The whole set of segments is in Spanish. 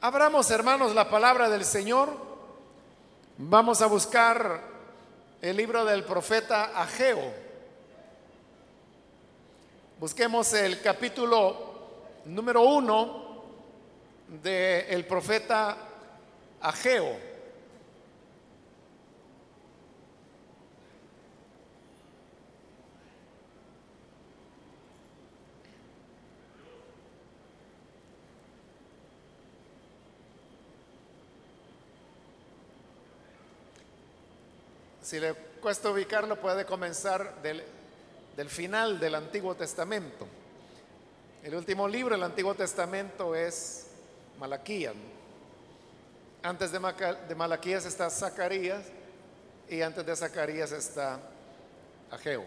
Abramos, hermanos, la palabra del Señor. Vamos a buscar el libro del profeta Ageo. Busquemos el capítulo número uno del profeta Ageo. Si le cuesta ubicarlo, puede comenzar del, del final del Antiguo Testamento. El último libro del Antiguo Testamento es Malaquías. Antes de, de Malaquías está Zacarías y antes de Zacarías está Ageo.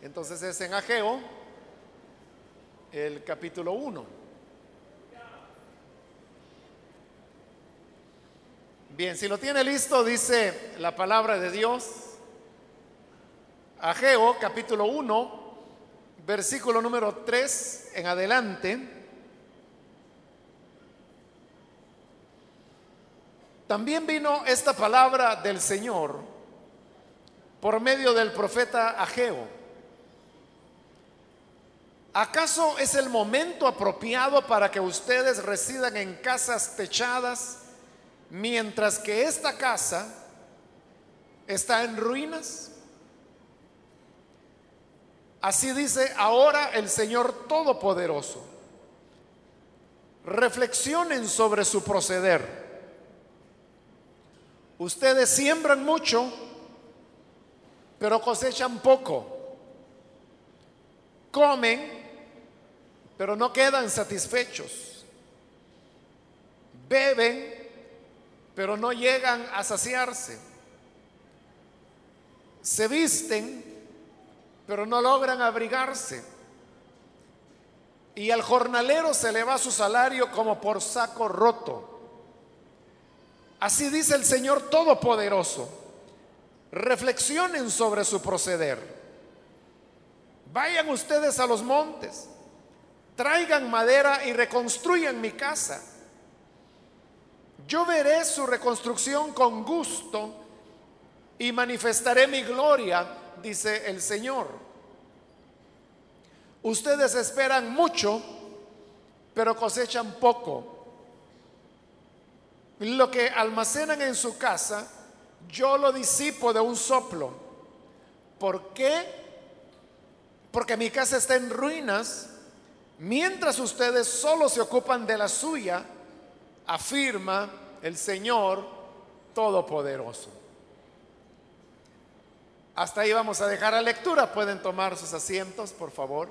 Entonces es en Ageo el capítulo 1. Bien, si lo tiene listo, dice la palabra de Dios. Ageo, capítulo 1, versículo número 3 en adelante. También vino esta palabra del Señor por medio del profeta Ageo. ¿Acaso es el momento apropiado para que ustedes residan en casas techadas? Mientras que esta casa está en ruinas. Así dice ahora el Señor Todopoderoso. Reflexionen sobre su proceder. Ustedes siembran mucho, pero cosechan poco. Comen, pero no quedan satisfechos. Beben, pero no llegan a saciarse. Se visten, pero no logran abrigarse. Y al jornalero se le va su salario como por saco roto. Así dice el Señor Todopoderoso. Reflexionen sobre su proceder. Vayan ustedes a los montes, traigan madera y reconstruyan mi casa yo veré su reconstrucción con gusto y manifestaré mi gloria, dice el Señor. Ustedes esperan mucho, pero cosechan poco. Lo que almacenan en su casa, yo lo disipo de un soplo. ¿Por qué? Porque mi casa está en ruinas, mientras ustedes solo se ocupan de la suya afirma el Señor Todopoderoso. Hasta ahí vamos a dejar la lectura. Pueden tomar sus asientos, por favor.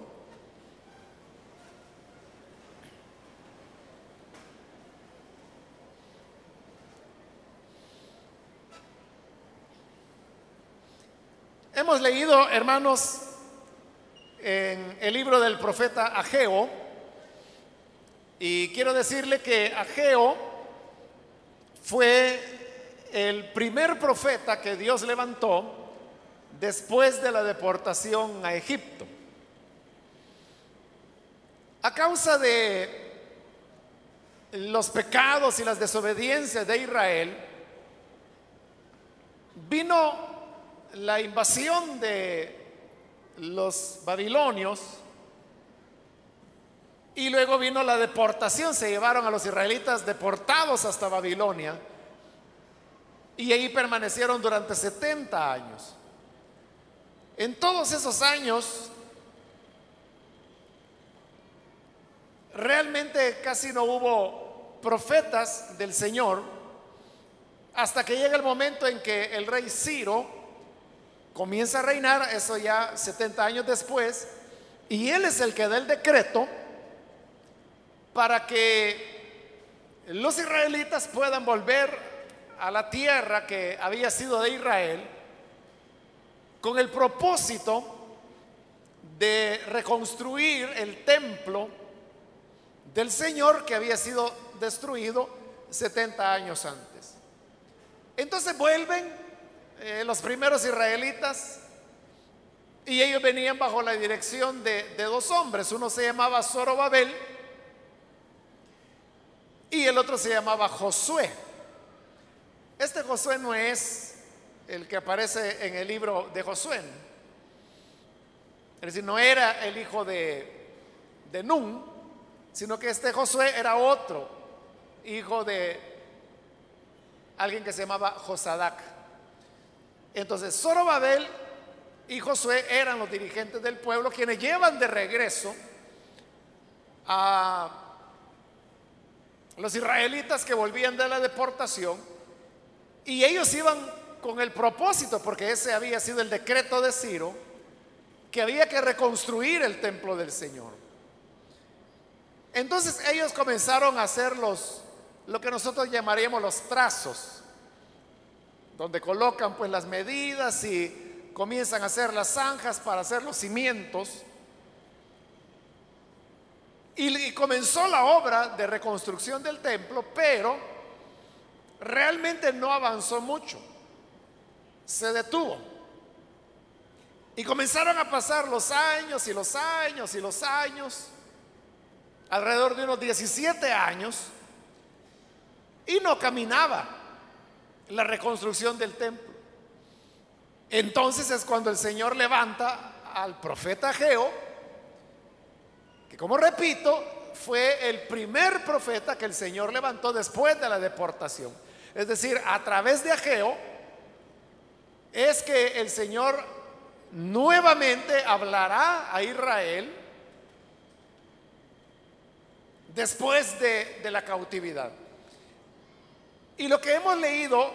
Hemos leído, hermanos, en el libro del profeta Ageo, y quiero decirle que Ageo fue el primer profeta que Dios levantó después de la deportación a Egipto. A causa de los pecados y las desobediencias de Israel, vino la invasión de los babilonios y luego vino la deportación, se llevaron a los israelitas deportados hasta Babilonia y ahí permanecieron durante 70 años. En todos esos años, realmente casi no hubo profetas del Señor hasta que llega el momento en que el rey Ciro comienza a reinar, eso ya 70 años después, y él es el que da el decreto para que los israelitas puedan volver a la tierra que había sido de Israel con el propósito de reconstruir el templo del Señor que había sido destruido 70 años antes. Entonces vuelven eh, los primeros israelitas y ellos venían bajo la dirección de, de dos hombres. Uno se llamaba Zorobabel el otro se llamaba Josué. Este Josué no es el que aparece en el libro de Josué. Es decir, no era el hijo de, de Nun, sino que este Josué era otro hijo de alguien que se llamaba Josadac. Entonces, Zorobabel y Josué eran los dirigentes del pueblo quienes llevan de regreso a los israelitas que volvían de la deportación y ellos iban con el propósito, porque ese había sido el decreto de Ciro, que había que reconstruir el templo del Señor. Entonces ellos comenzaron a hacer los, lo que nosotros llamaríamos los trazos, donde colocan pues las medidas y comienzan a hacer las zanjas para hacer los cimientos. Y, comenzó la obra de reconstrucción del templo, pero realmente no avanzó mucho. Se detuvo. Y comenzaron a pasar los años y los años y los años, alrededor de unos 17 años, y no caminaba la reconstrucción del templo. Entonces es cuando el Señor levanta al profeta Geo, como repito, fue el primer profeta que el Señor levantó después de la deportación. Es decir, a través de Ageo es que el Señor nuevamente hablará a Israel después de, de la cautividad. Y lo que hemos leído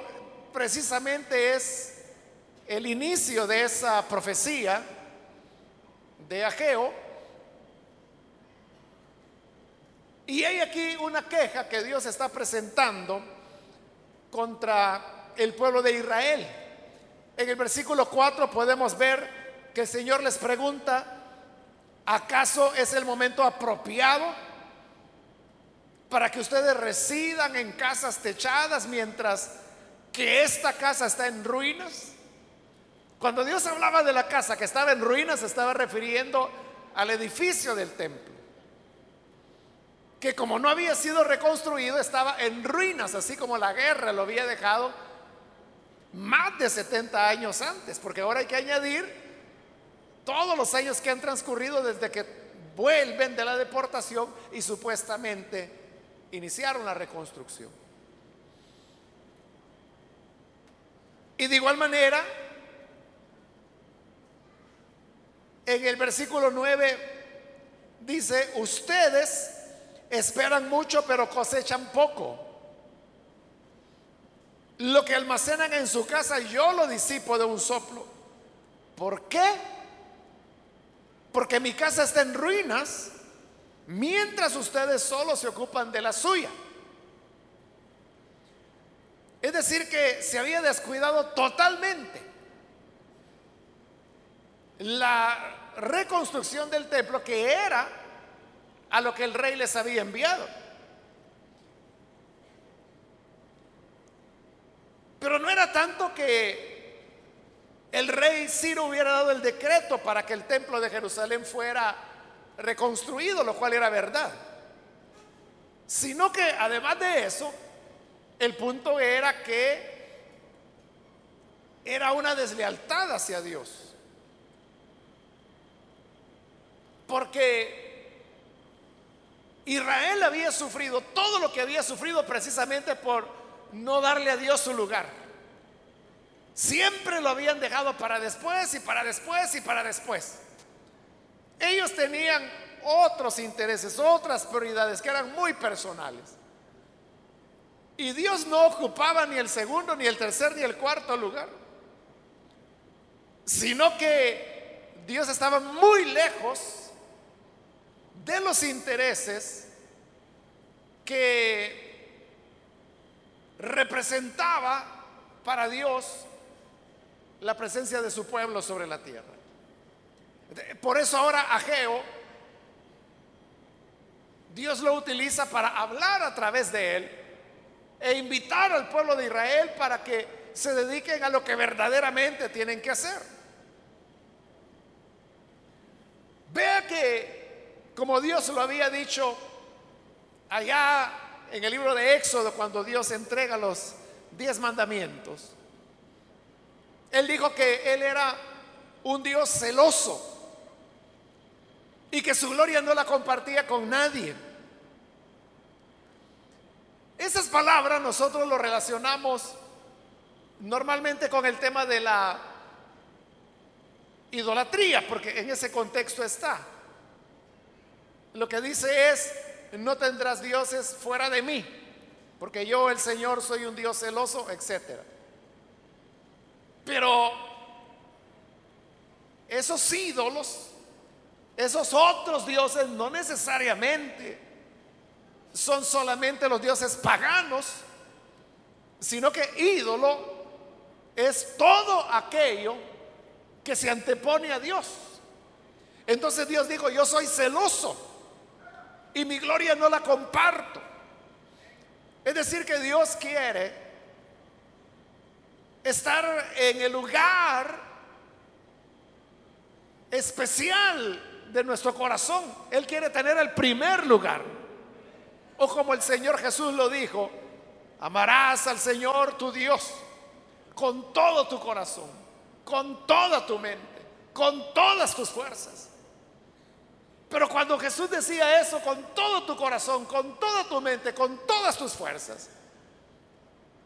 precisamente es el inicio de esa profecía de Ageo Y hay aquí una queja que Dios está presentando contra el pueblo de Israel. En el versículo 4 podemos ver que el Señor les pregunta, ¿acaso es el momento apropiado para que ustedes residan en casas techadas mientras que esta casa está en ruinas? Cuando Dios hablaba de la casa que estaba en ruinas, se estaba refiriendo al edificio del templo que como no había sido reconstruido estaba en ruinas, así como la guerra lo había dejado más de 70 años antes, porque ahora hay que añadir todos los años que han transcurrido desde que vuelven de la deportación y supuestamente iniciaron la reconstrucción. Y de igual manera, en el versículo 9 dice, ustedes Esperan mucho pero cosechan poco. Lo que almacenan en su casa yo lo disipo de un soplo. ¿Por qué? Porque mi casa está en ruinas mientras ustedes solo se ocupan de la suya. Es decir, que se había descuidado totalmente la reconstrucción del templo que era a lo que el rey les había enviado. Pero no era tanto que el rey Ciro hubiera dado el decreto para que el templo de Jerusalén fuera reconstruido, lo cual era verdad. Sino que además de eso, el punto era que era una deslealtad hacia Dios. Porque Israel había sufrido todo lo que había sufrido precisamente por no darle a Dios su lugar. Siempre lo habían dejado para después y para después y para después. Ellos tenían otros intereses, otras prioridades que eran muy personales. Y Dios no ocupaba ni el segundo, ni el tercer, ni el cuarto lugar. Sino que Dios estaba muy lejos de los intereses que representaba para Dios la presencia de su pueblo sobre la tierra. Por eso ahora Ageo, Dios lo utiliza para hablar a través de él e invitar al pueblo de Israel para que se dediquen a lo que verdaderamente tienen que hacer. Vea que como Dios lo había dicho allá en el libro de Éxodo, cuando Dios entrega los diez mandamientos, Él dijo que Él era un Dios celoso y que su gloria no la compartía con nadie. Esas palabras nosotros lo relacionamos normalmente con el tema de la idolatría, porque en ese contexto está. Lo que dice es, no tendrás dioses fuera de mí, porque yo el Señor soy un Dios celoso, etc. Pero esos ídolos, esos otros dioses, no necesariamente son solamente los dioses paganos, sino que ídolo es todo aquello que se antepone a Dios. Entonces Dios dijo, yo soy celoso y mi gloria no la comparto. Es decir, que Dios quiere estar en el lugar especial de nuestro corazón. Él quiere tener el primer lugar. O como el Señor Jesús lo dijo, amarás al Señor tu Dios con todo tu corazón, con toda tu mente, con todas tus fuerzas. Pero cuando Jesús decía eso con todo tu corazón, con toda tu mente, con todas tus fuerzas,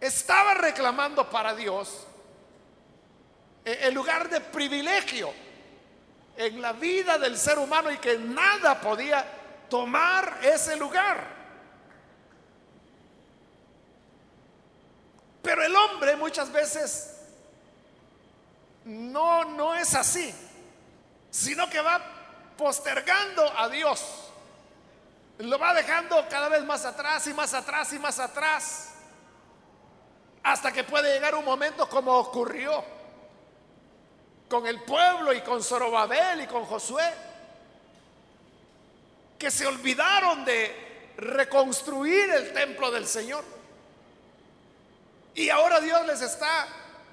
estaba reclamando para Dios eh, el lugar de privilegio en la vida del ser humano y que nada podía tomar ese lugar. Pero el hombre muchas veces no, no es así, sino que va postergando a Dios. Lo va dejando cada vez más atrás y más atrás y más atrás. Hasta que puede llegar un momento como ocurrió con el pueblo y con Zorobabel y con Josué, que se olvidaron de reconstruir el templo del Señor. Y ahora Dios les está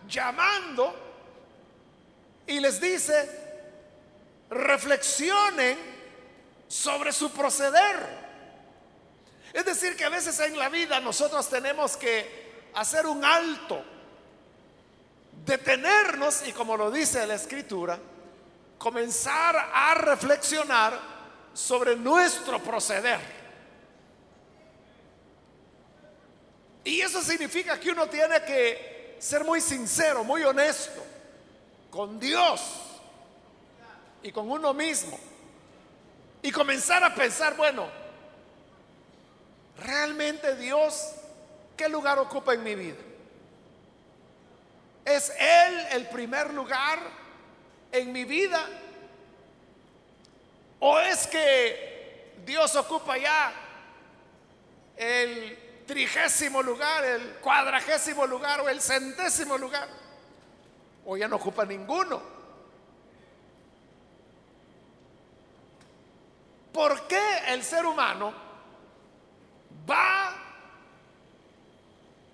llamando y les dice, reflexionen sobre su proceder. Es decir, que a veces en la vida nosotros tenemos que hacer un alto, detenernos y como lo dice la escritura, comenzar a reflexionar sobre nuestro proceder. Y eso significa que uno tiene que ser muy sincero, muy honesto con Dios y con uno mismo. Y comenzar a pensar, bueno, ¿realmente Dios qué lugar ocupa en mi vida? ¿Es Él el primer lugar en mi vida? ¿O es que Dios ocupa ya el trigésimo lugar, el cuadragésimo lugar o el centésimo lugar. O ya no ocupa ninguno. ¿Por qué el ser humano va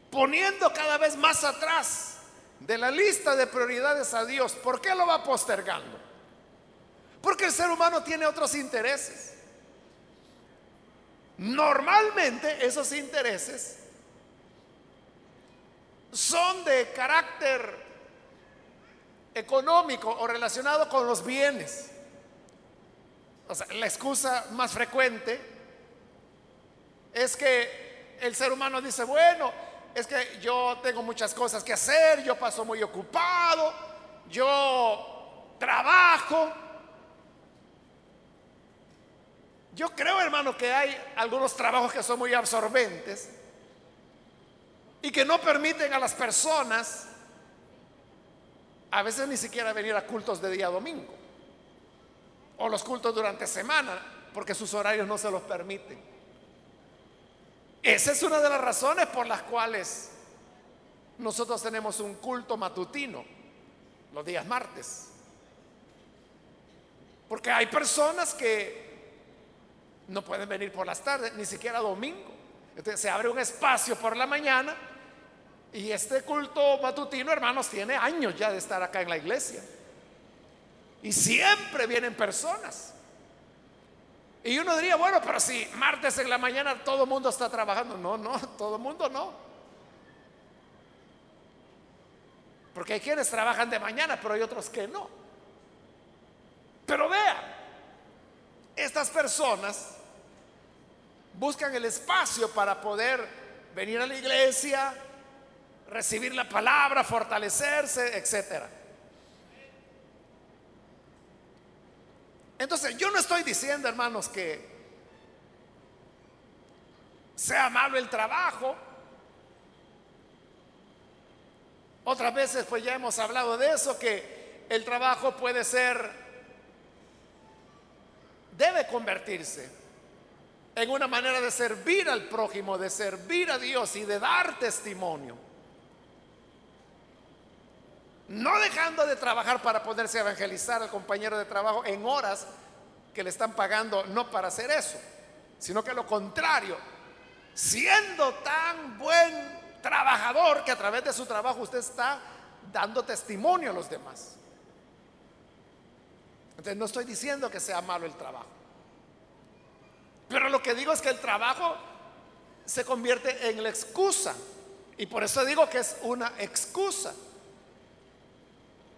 poniendo cada vez más atrás de la lista de prioridades a Dios? ¿Por qué lo va postergando? Porque el ser humano tiene otros intereses. Normalmente esos intereses son de carácter económico o relacionado con los bienes. O sea, la excusa más frecuente es que el ser humano dice, bueno, es que yo tengo muchas cosas que hacer, yo paso muy ocupado, yo trabajo, Yo creo, hermano, que hay algunos trabajos que son muy absorbentes y que no permiten a las personas a veces ni siquiera venir a cultos de día domingo o los cultos durante semana porque sus horarios no se los permiten. Esa es una de las razones por las cuales nosotros tenemos un culto matutino los días martes. Porque hay personas que no pueden venir por las tardes, ni siquiera domingo. Entonces se abre un espacio por la mañana y este culto matutino, hermanos, tiene años ya de estar acá en la iglesia. Y siempre vienen personas. Y uno diría, bueno, pero si martes en la mañana todo el mundo está trabajando. No, no, todo el mundo no. Porque hay quienes trabajan de mañana, pero hay otros que no. Pero vea, estas personas buscan el espacio para poder venir a la iglesia, recibir la palabra, fortalecerse, etcétera. Entonces, yo no estoy diciendo, hermanos, que sea malo el trabajo. Otras veces, pues ya hemos hablado de eso, que el trabajo puede ser, debe convertirse en una manera de servir al prójimo, de servir a Dios y de dar testimonio. No dejando de trabajar para poderse evangelizar al compañero de trabajo en horas que le están pagando no para hacer eso, sino que lo contrario, siendo tan buen trabajador que a través de su trabajo usted está dando testimonio a los demás. Entonces no estoy diciendo que sea malo el trabajo. Pero lo que digo es que el trabajo se convierte en la excusa. Y por eso digo que es una excusa.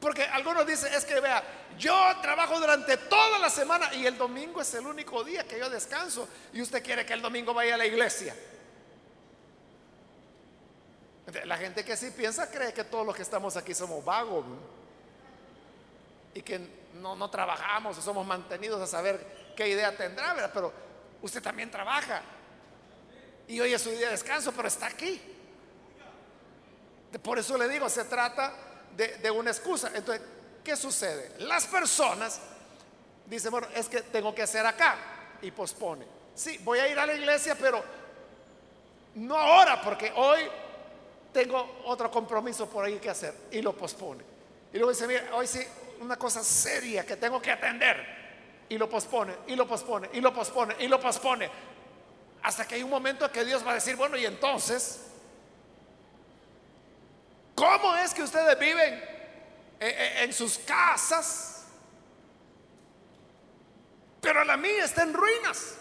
Porque algunos dicen, es que vea, yo trabajo durante toda la semana y el domingo es el único día que yo descanso y usted quiere que el domingo vaya a la iglesia. La gente que sí piensa cree que todos los que estamos aquí somos vagos y que no, no trabajamos o somos mantenidos a saber qué idea tendrá, pero usted también trabaja y hoy es su día de descanso, pero está aquí. Por eso le digo, se trata de, una excusa. Entonces, ¿qué sucede? Las personas dicen, bueno, es que tengo que hacer acá y pospone. Sí, voy a ir a la iglesia, pero no ahora, porque hoy tengo otro compromiso por ahí que hacer y lo pospone. Y luego dice, mira, hoy sí, una cosa seria que tengo que atender. Y lo pospone, y lo pospone, y lo pospone, y lo pospone. Hasta que hay un momento que Dios va a decir, bueno, y entonces, ¿Cómo es que ustedes viven eh, eh, en sus casas? Pero la mía está en ruinas.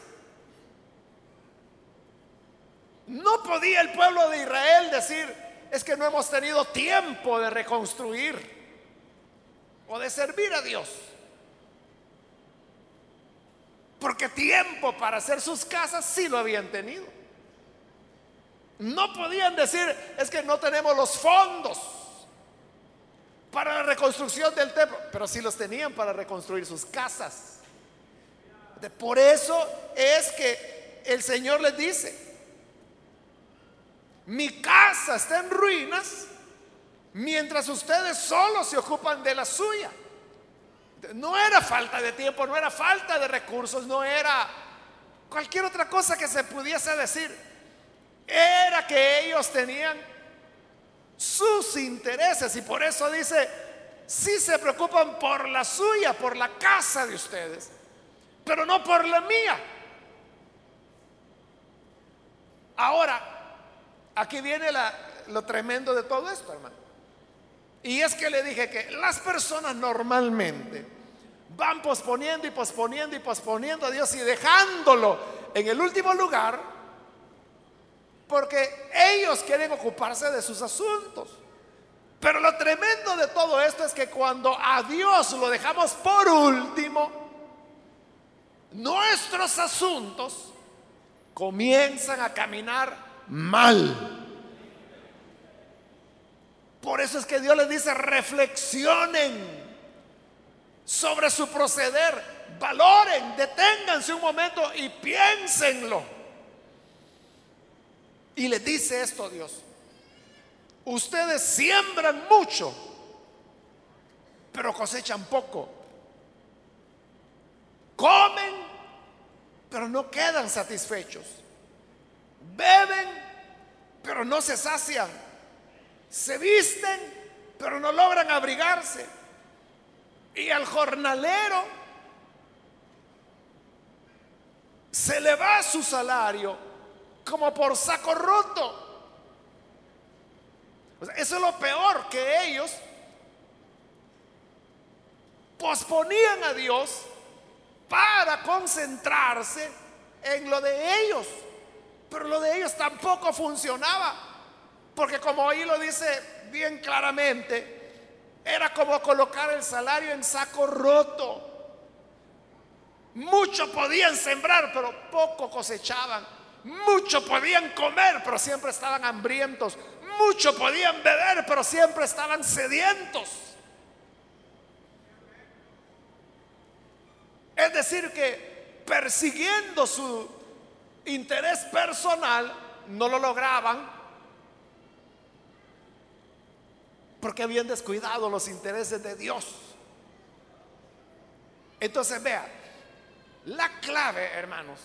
No podía el pueblo de Israel decir, es que no hemos tenido tiempo de reconstruir o de servir a Dios. Porque tiempo para hacer sus casas sí lo habían tenido. No podían decir, es que no tenemos los fondos para la reconstrucción del templo, pero sí los tenían para reconstruir sus casas. Por eso es que el Señor les dice, mi casa está en ruinas mientras ustedes solo se ocupan de la suya. No era falta de tiempo, no era falta de recursos, no era cualquier otra cosa que se pudiese decir era que ellos tenían sus intereses y por eso dice, si se preocupan por la suya, por la casa de ustedes, pero no por la mía. Ahora, aquí viene lo tremendo de todo esto, hermano. Y es que le dije que las personas normalmente van posponiendo y posponiendo y posponiendo a Dios y dejándolo en el último lugar porque ellos quieren ocuparse de sus asuntos. Pero lo tremendo de todo esto es que cuando a Dios lo dejamos por último, nuestros asuntos comienzan a caminar mal. Por eso es que Dios les dice, reflexionen sobre su proceder, valoren, deténganse un momento y piénsenlo. Y le dice esto a Dios. Ustedes siembran mucho, pero cosechan poco. Comen, pero no quedan satisfechos. Beben, pero no se sacian. Se visten, pero no logran abrigarse. Y al jornalero se le va su salario como por saco roto. eso es lo peor que ellos posponían a Dios para concentrarse en lo de ellos. Pero lo de ellos tampoco funcionaba. Porque como ahí lo dice bien claramente, era como colocar el salario en saco roto. Mucho podían sembrar, pero poco cosechaban. Mucho podían comer, pero siempre estaban hambrientos. Mucho podían beber, pero siempre estaban sedientos. Es decir, que persiguiendo su interés personal, no lo lograban porque habían descuidado los intereses de Dios. Entonces, vea, la clave, hermanos,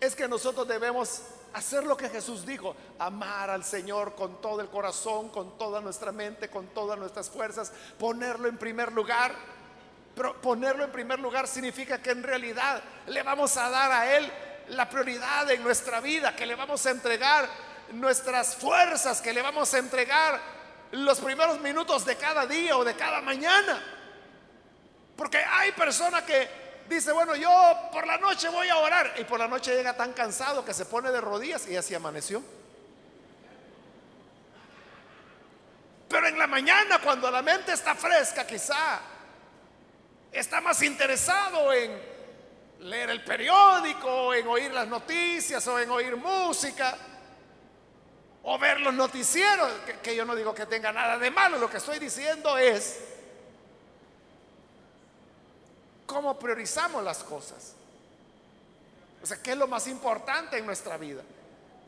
es que nosotros debemos hacer lo que Jesús dijo, amar al Señor con todo el corazón, con toda nuestra mente, con todas nuestras fuerzas, ponerlo en primer lugar. Pero ponerlo en primer lugar significa que en realidad le vamos a dar a Él la prioridad en nuestra vida, que le vamos a entregar nuestras fuerzas, que le vamos a entregar los primeros minutos de cada día o de cada mañana. Porque hay personas que dice, bueno, yo por la noche voy a orar. Y por la noche llega tan cansado que se pone de rodillas y así amaneció. Pero en la mañana, cuando la mente está fresca, quizá está más interesado en leer el periódico, en oír las noticias o en oír música o ver los noticieros, que, que yo no digo que tenga nada de malo, lo que estoy diciendo es cómo priorizamos las cosas. O sea, ¿qué es lo más importante en nuestra vida?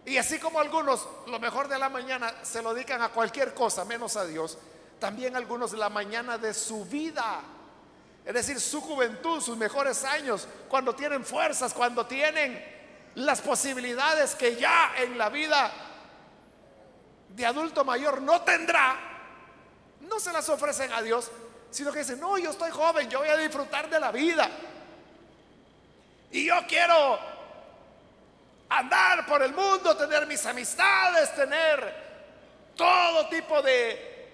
Y así como algunos lo mejor de la mañana se lo dedican a cualquier cosa menos a Dios, también algunos la mañana de su vida, es decir, su juventud, sus mejores años, cuando tienen fuerzas, cuando tienen las posibilidades que ya en la vida de adulto mayor no tendrá, no se las ofrecen a Dios, sino que dicen, no, yo estoy joven, yo voy a disfrutar de la vida. Y yo quiero andar por el mundo, tener mis amistades, tener todo tipo de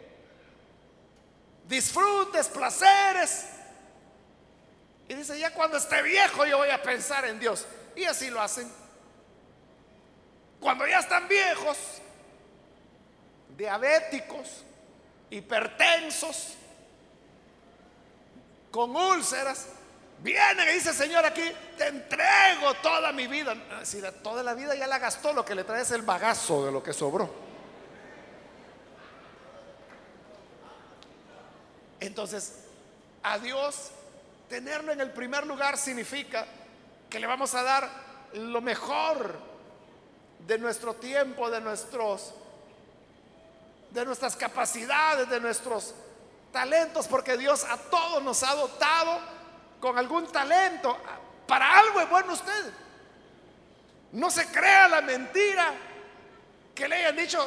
disfrutes, placeres. Y dice, ya cuando esté viejo yo voy a pensar en Dios. Y así lo hacen. Cuando ya están viejos, diabéticos, hipertensos, con úlceras, viene y dice, Señor, aquí te entrego toda mi vida. Si toda la vida ya la gastó, lo que le trae es el bagazo de lo que sobró. Entonces, a Dios tenerlo en el primer lugar significa que le vamos a dar lo mejor de nuestro tiempo, de nuestros de nuestras capacidades, de nuestros talentos, porque Dios a todos nos ha dotado con algún talento. Para algo es bueno usted. No se crea la mentira que le hayan dicho,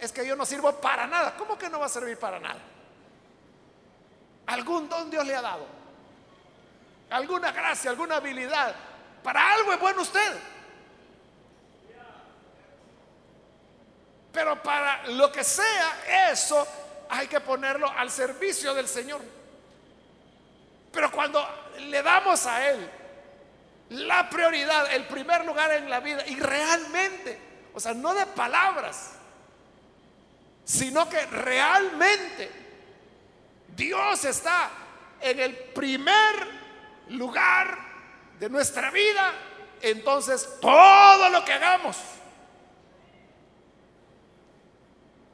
es que yo no sirvo para nada. ¿Cómo que no va a servir para nada? Algún don Dios le ha dado. Alguna gracia, alguna habilidad. Para algo es bueno usted. Pero para lo que sea, eso hay que ponerlo al servicio del Señor. Pero cuando le damos a Él la prioridad, el primer lugar en la vida, y realmente, o sea, no de palabras, sino que realmente Dios está en el primer lugar de nuestra vida, entonces todo lo que hagamos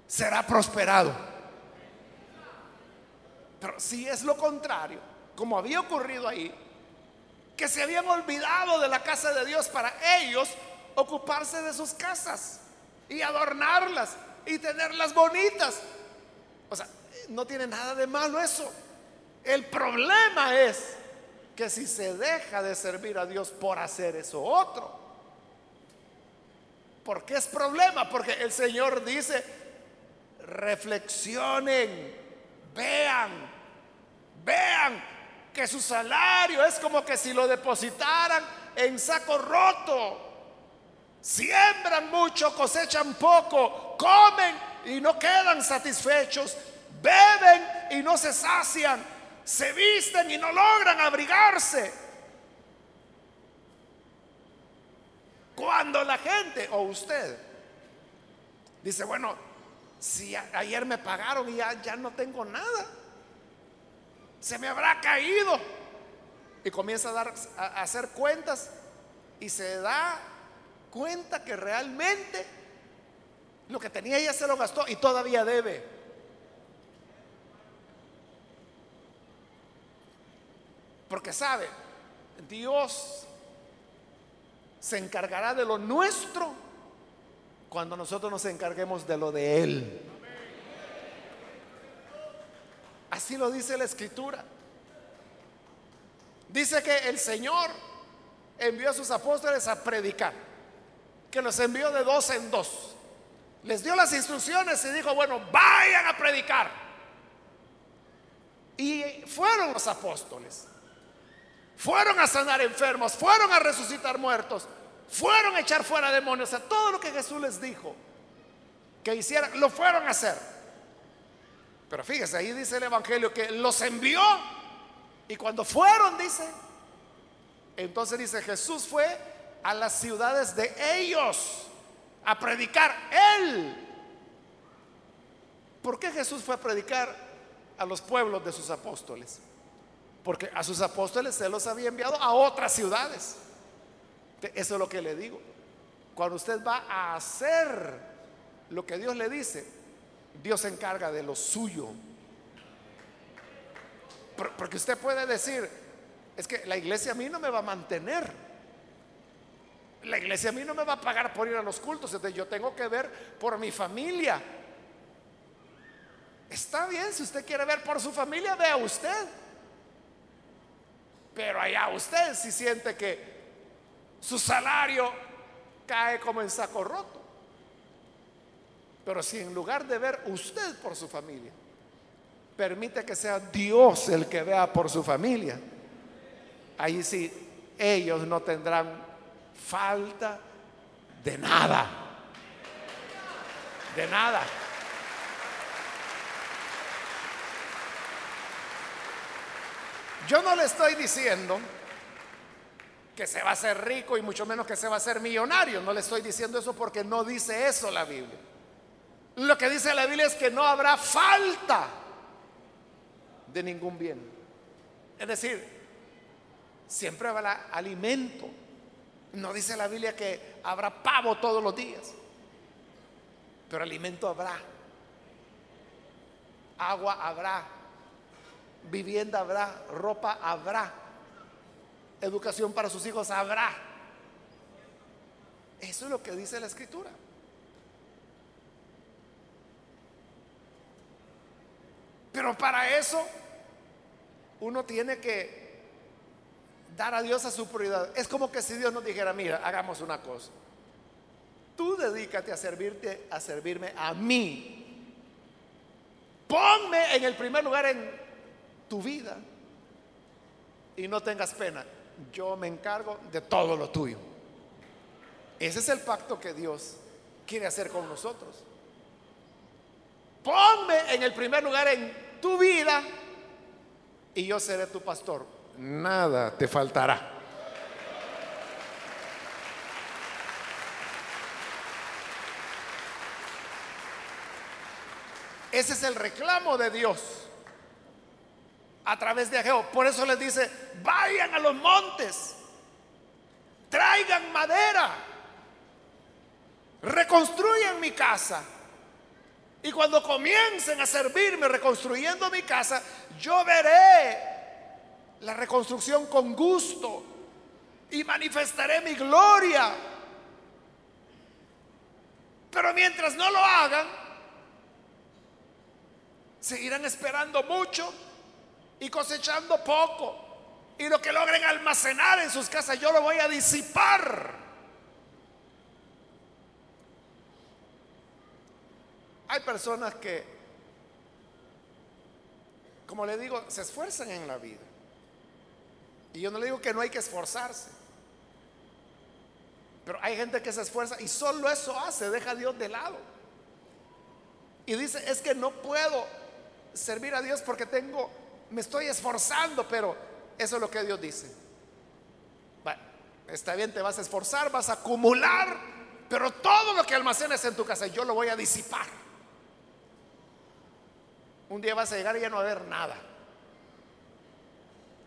será prosperado. Pero si es lo contrario, como había ocurrido ahí, que se habían olvidado de la casa de Dios para ellos ocuparse de sus casas y adornarlas y tenerlas bonitas. O sea, no tiene nada de malo eso. El problema es que si se deja de servir a Dios por hacer eso otro, ¿por qué es problema? Porque el Señor dice, reflexionen vean, Vean que su salario es como que si lo depositaran en saco roto. Siembran mucho, cosechan poco, comen y no quedan satisfechos, beben y no se sacian, se visten y no logran abrigarse. Cuando la gente o usted dice, bueno, si ayer me pagaron y ya, ya no tengo nada se me habrá caído. Y comienza a, dar, a hacer cuentas y se da cuenta que realmente lo que tenía ya se lo gastó y todavía debe. Porque sabe, Dios se encargará de lo nuestro cuando nosotros nos encarguemos de lo de Él. Así lo dice la escritura. Dice que el Señor envió a sus apóstoles a predicar, que los envió de dos en dos. Les dio las instrucciones y dijo, bueno, vayan a predicar. Y fueron los apóstoles. Fueron a sanar enfermos, fueron a resucitar muertos, fueron a echar fuera demonios. O sea, todo lo que Jesús les dijo que hicieran, lo fueron a hacer. Pero fíjese, ahí dice el Evangelio que los envió y cuando fueron, dice, entonces dice, Jesús fue a las ciudades de ellos a predicar Él. ¿Por qué Jesús fue a predicar a los pueblos de sus apóstoles? Porque a sus apóstoles se los había enviado a otras ciudades. Eso es lo que le digo. Cuando usted va a hacer lo que Dios le dice, Dios se encarga de lo suyo. Porque usted puede decir, es que la iglesia a mí no me va a mantener. La iglesia a mí no me va a pagar por ir a los cultos. Entonces yo tengo que ver por mi familia. Está bien, si usted quiere ver por su familia, vea usted. Pero allá usted si siente que su salario cae como en saco roto. Pero si en lugar de ver usted por su familia, permite que sea Dios el que vea por su familia, ahí sí ellos no tendrán falta de nada. De nada. Yo no le estoy diciendo que se va a hacer rico y mucho menos que se va a hacer millonario. No le estoy diciendo eso porque no dice eso la Biblia. Lo que dice la Biblia es que no habrá falta de ningún bien. Es decir, siempre habrá alimento. No dice la Biblia que habrá pavo todos los días, pero alimento habrá. Agua habrá vivienda habrá, ropa habrá, educación para sus hijos habrá. Eso es lo que dice la escritura. Pero para eso uno tiene que dar a Dios a su prioridad. Es como que si Dios nos dijera, mira, hagamos una cosa. Tú dedícate a servirte, a servirme a mí. Ponme en el primer lugar en tu vida y no tengas pena. Yo me encargo de todo lo tuyo. Ese es el pacto que Dios quiere hacer con nosotros. Ponme en el primer lugar en tu vida y yo seré tu pastor. Nada te faltará. Ese es el reclamo de Dios a través de Ageo. Por eso les dice, vayan a los montes, traigan madera, reconstruyan mi casa. Y cuando comiencen a servirme reconstruyendo mi casa, yo veré la reconstrucción con gusto y manifestaré mi gloria. Pero mientras no lo hagan, seguirán esperando mucho y cosechando poco. Y lo que logren almacenar en sus casas, yo lo voy a disipar. Hay personas que, como le digo, se esfuerzan en la vida. Y yo no le digo que no hay que esforzarse. Pero hay gente que se esfuerza y solo eso hace, deja a Dios de lado. Y dice, es que no puedo servir a Dios porque tengo me estoy esforzando, pero eso es lo que Dios dice. está bien, te vas a esforzar, vas a acumular, pero todo lo que almacenes en tu casa yo lo voy a disipar. Un día vas a llegar y ya no va a haber nada.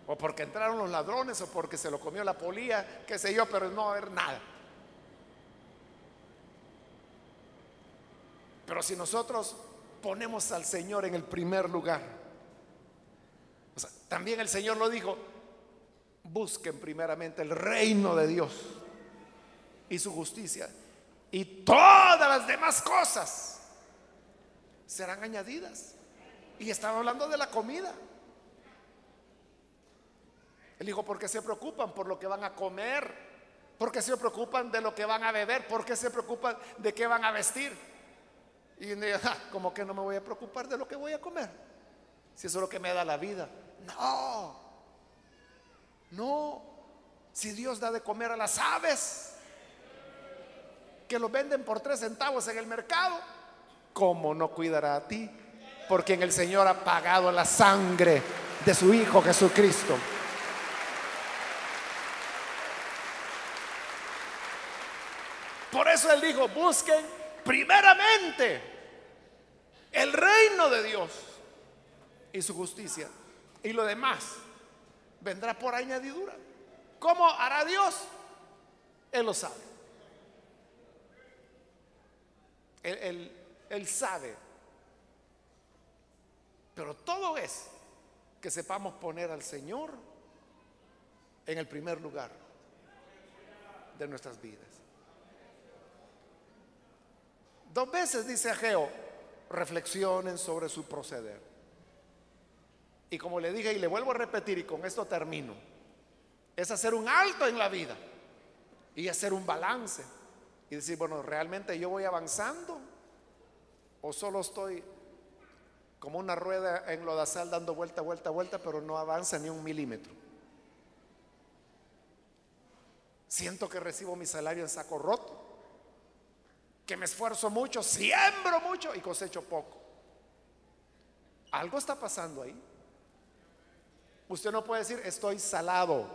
O porque entraron los ladrones o porque se lo comió la polía, qué sé yo, pero no va a haber nada. Pero si nosotros ponemos al Señor en el primer lugar, también el Señor lo dijo, busquen primeramente el reino de Dios y su justicia y todas las demás cosas serán añadidas. Y estaba hablando de la comida. Él dijo, ¿por qué se preocupan por lo que van a comer? ¿Por qué se preocupan de lo que van a beber? ¿Por qué se preocupan de qué van a vestir? Y ah, como que no me voy a preocupar de lo que voy a comer. Si eso es lo que me da la vida. No. No. Si Dios da de comer a las aves, que lo venden por tres centavos en el mercado, ¿cómo no cuidará a ti? Porque en el Señor ha pagado la sangre de su Hijo Jesucristo. Por eso Él dijo, busquen primeramente el reino de Dios y su justicia. Y lo demás vendrá por añadidura. ¿Cómo hará Dios? Él lo sabe. Él, él sabe pero todo es que sepamos poner al Señor en el primer lugar de nuestras vidas. Dos veces dice Ageo, reflexionen sobre su proceder. Y como le dije y le vuelvo a repetir y con esto termino, es hacer un alto en la vida y hacer un balance y decir, bueno, ¿realmente yo voy avanzando o solo estoy como una rueda en lodazal dando vuelta, vuelta, vuelta, pero no avanza ni un milímetro. Siento que recibo mi salario en saco roto, que me esfuerzo mucho, siembro mucho y cosecho poco. Algo está pasando ahí. Usted no puede decir, estoy salado.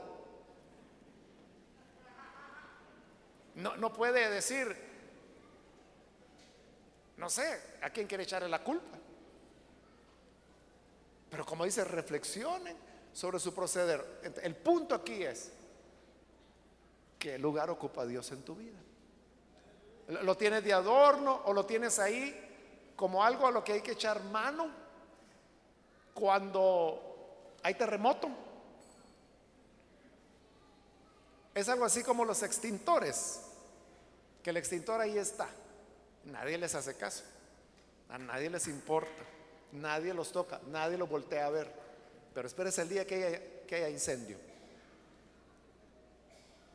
No, no puede decir, no sé, ¿a quién quiere echarle la culpa? Pero como dice, reflexionen sobre su proceder. El punto aquí es, ¿qué lugar ocupa Dios en tu vida? ¿Lo tienes de adorno o lo tienes ahí como algo a lo que hay que echar mano cuando hay terremoto? Es algo así como los extintores, que el extintor ahí está, nadie les hace caso, a nadie les importa. Nadie los toca, nadie los voltea a ver. Pero espérese el día que haya, que haya incendio.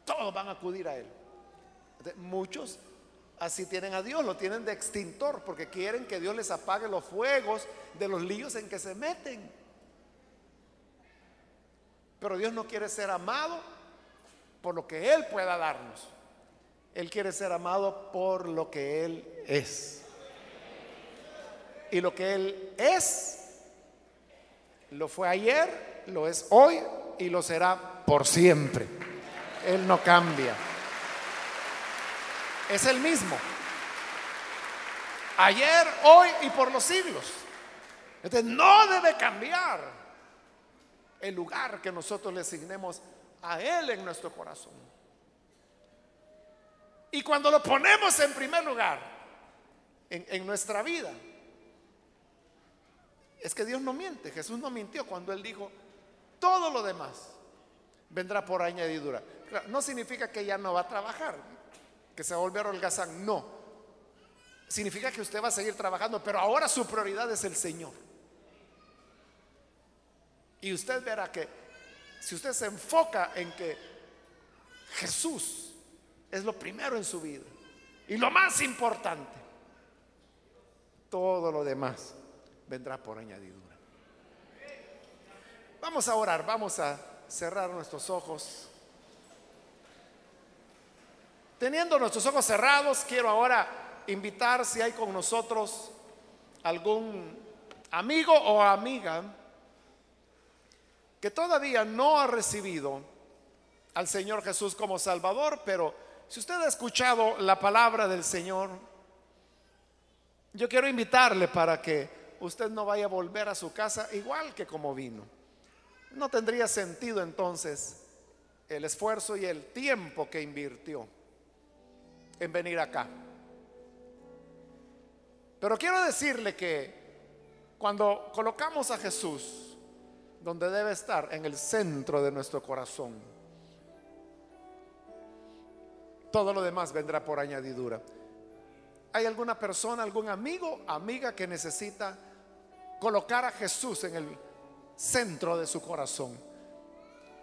Todos van a acudir a él. muchos así tienen a Dios, lo tienen de extintor, porque quieren que Dios les apague los fuegos de los líos en que se meten. Pero Dios no quiere ser amado por lo que Él pueda darnos. Él quiere ser amado por lo que Él es. Y lo que Él es, lo fue ayer, lo es hoy y lo será por siempre. Él no cambia. Es el mismo. Ayer, hoy y por los siglos. Entonces no debe cambiar el lugar que nosotros le asignemos a Él en nuestro corazón. Y cuando lo ponemos en primer lugar en, en nuestra vida, es que Dios no miente. Jesús no mintió cuando Él dijo, todo lo demás vendrá por añadidura. no significa que ya no va a trabajar, que se va a volver holgazán. No. Significa que usted va a seguir trabajando, pero ahora su prioridad es el Señor. Y usted verá que si usted se enfoca en que Jesús es lo primero en su vida y lo más importante, todo lo demás vendrá por añadidura. Vamos a orar, vamos a cerrar nuestros ojos. Teniendo nuestros ojos cerrados, quiero ahora invitar si hay con nosotros algún amigo o amiga que todavía no ha recibido al Señor Jesús como Salvador, pero si usted ha escuchado la palabra del Señor, yo quiero invitarle para que usted no vaya a volver a su casa igual que como vino. No tendría sentido entonces el esfuerzo y el tiempo que invirtió en venir acá. Pero quiero decirle que cuando colocamos a Jesús donde debe estar, en el centro de nuestro corazón, todo lo demás vendrá por añadidura. ¿Hay alguna persona, algún amigo, amiga que necesita colocar a Jesús en el centro de su corazón?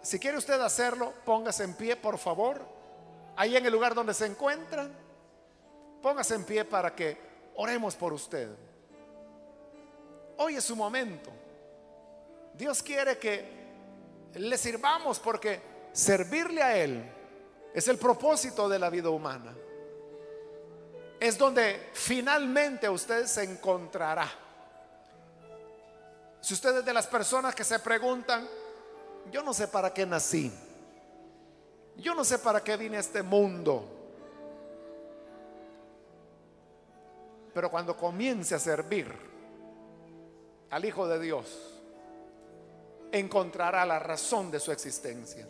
Si quiere usted hacerlo, póngase en pie, por favor. Ahí en el lugar donde se encuentra, póngase en pie para que oremos por usted. Hoy es su momento. Dios quiere que le sirvamos porque servirle a Él es el propósito de la vida humana. Es donde finalmente usted se encontrará. Si usted es de las personas que se preguntan, yo no sé para qué nací, yo no sé para qué vine a este mundo, pero cuando comience a servir al Hijo de Dios, encontrará la razón de su existencia.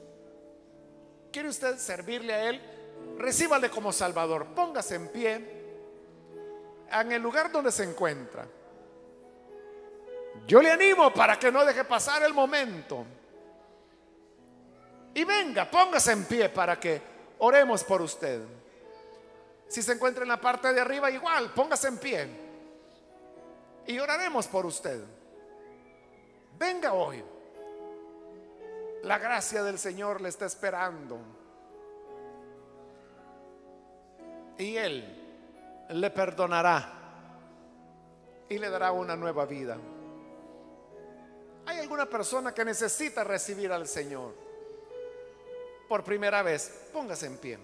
¿Quiere usted servirle a Él? Recíbale como Salvador. Póngase en pie en el lugar donde se encuentra. Yo le animo para que no deje pasar el momento. Y venga, póngase en pie para que oremos por usted. Si se encuentra en la parte de arriba, igual, póngase en pie. Y oraremos por usted. Venga hoy. La gracia del Señor le está esperando. Y Él le perdonará y le dará una nueva vida. ¿Hay alguna persona que necesita recibir al Señor por primera vez? Póngase en pie.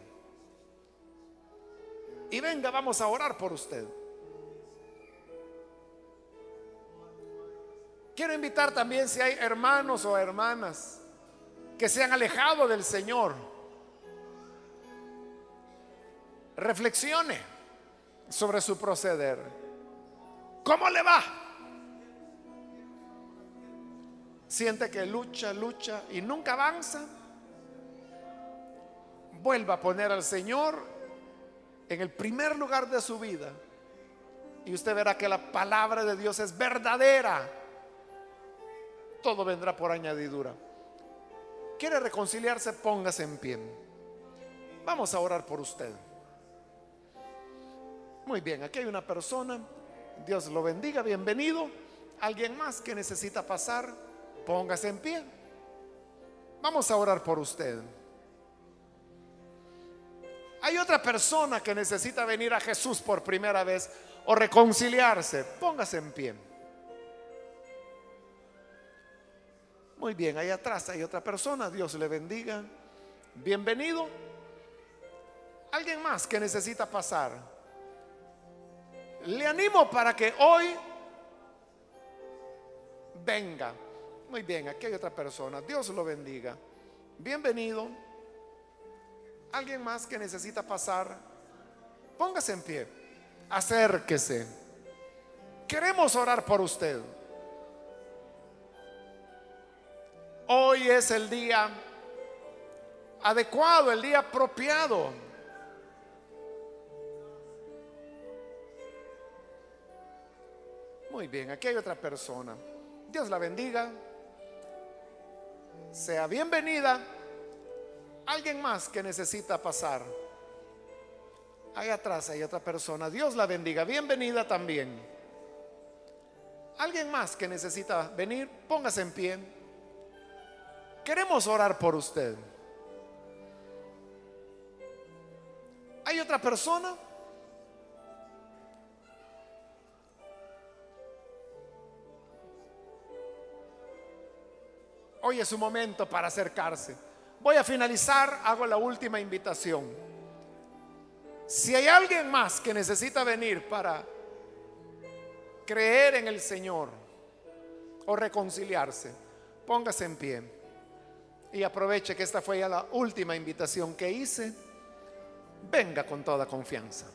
Y venga, vamos a orar por usted. Quiero invitar también si hay hermanos o hermanas que se han alejado del Señor. Reflexione sobre su proceder. ¿Cómo le va? Siente que lucha, lucha y nunca avanza. Vuelva a poner al Señor en el primer lugar de su vida. Y usted verá que la palabra de Dios es verdadera. Todo vendrá por añadidura quiere reconciliarse, póngase en pie. Vamos a orar por usted. Muy bien, aquí hay una persona. Dios lo bendiga, bienvenido. Alguien más que necesita pasar, póngase en pie. Vamos a orar por usted. Hay otra persona que necesita venir a Jesús por primera vez o reconciliarse. Póngase en pie. Muy bien, ahí atrás hay otra persona, Dios le bendiga. Bienvenido. ¿Alguien más que necesita pasar? Le animo para que hoy venga. Muy bien, aquí hay otra persona. Dios lo bendiga. Bienvenido. ¿Alguien más que necesita pasar? Póngase en pie. Acérquese. Queremos orar por usted. Hoy es el día adecuado, el día apropiado. Muy bien, aquí hay otra persona. Dios la bendiga. Sea bienvenida. Alguien más que necesita pasar. Ahí atrás hay otra persona. Dios la bendiga. Bienvenida también. Alguien más que necesita venir, póngase en pie. Queremos orar por usted. ¿Hay otra persona? Hoy es su momento para acercarse. Voy a finalizar, hago la última invitación. Si hay alguien más que necesita venir para creer en el Señor o reconciliarse, póngase en pie. y aproveche que esta fue ya la última invitación que hice, venga con toda confianza.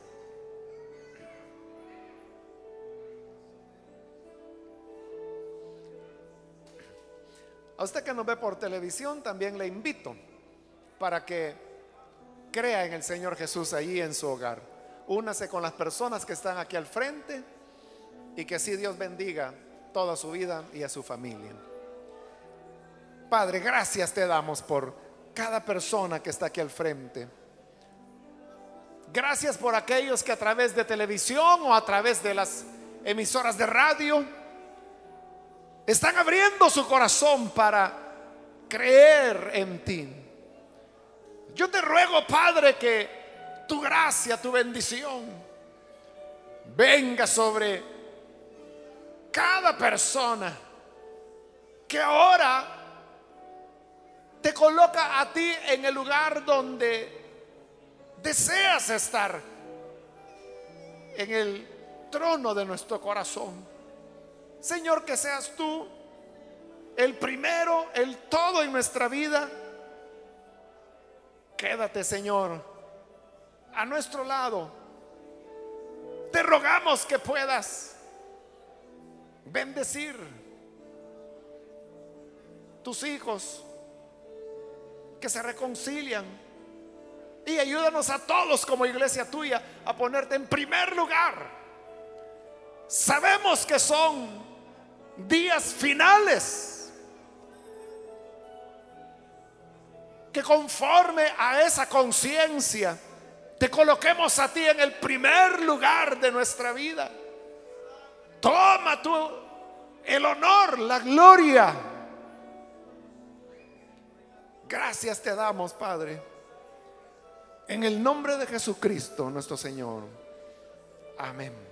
A usted que nos ve por televisión, también le invito para que crea en el Señor Jesús allí en su hogar. Únase con las personas que están aquí al frente y que así Dios bendiga toda su vida y a su familia. Padre, gracias te damos por cada persona que está aquí al frente. Gracias por aquellos que a través de televisión o a través de las emisoras de radio están abriendo su corazón para creer en ti. Yo te ruego, Padre, que tu gracia, tu bendición venga sobre cada persona que ahora te coloca a ti en el lugar donde deseas estar, en el trono de nuestro corazón. Señor, que seas tú el primero, el todo en nuestra vida. Quédate, Señor, a nuestro lado. Te rogamos que puedas bendecir tus hijos que se reconcilian. Y ayúdanos a todos como iglesia tuya a ponerte en primer lugar. Sabemos que son días finales. Que conforme a esa conciencia te coloquemos a ti en el primer lugar de nuestra vida. Toma tú el honor, la gloria Gracias te damos, Padre. En el nombre de Jesucristo, nuestro Señor. Amén. Amén.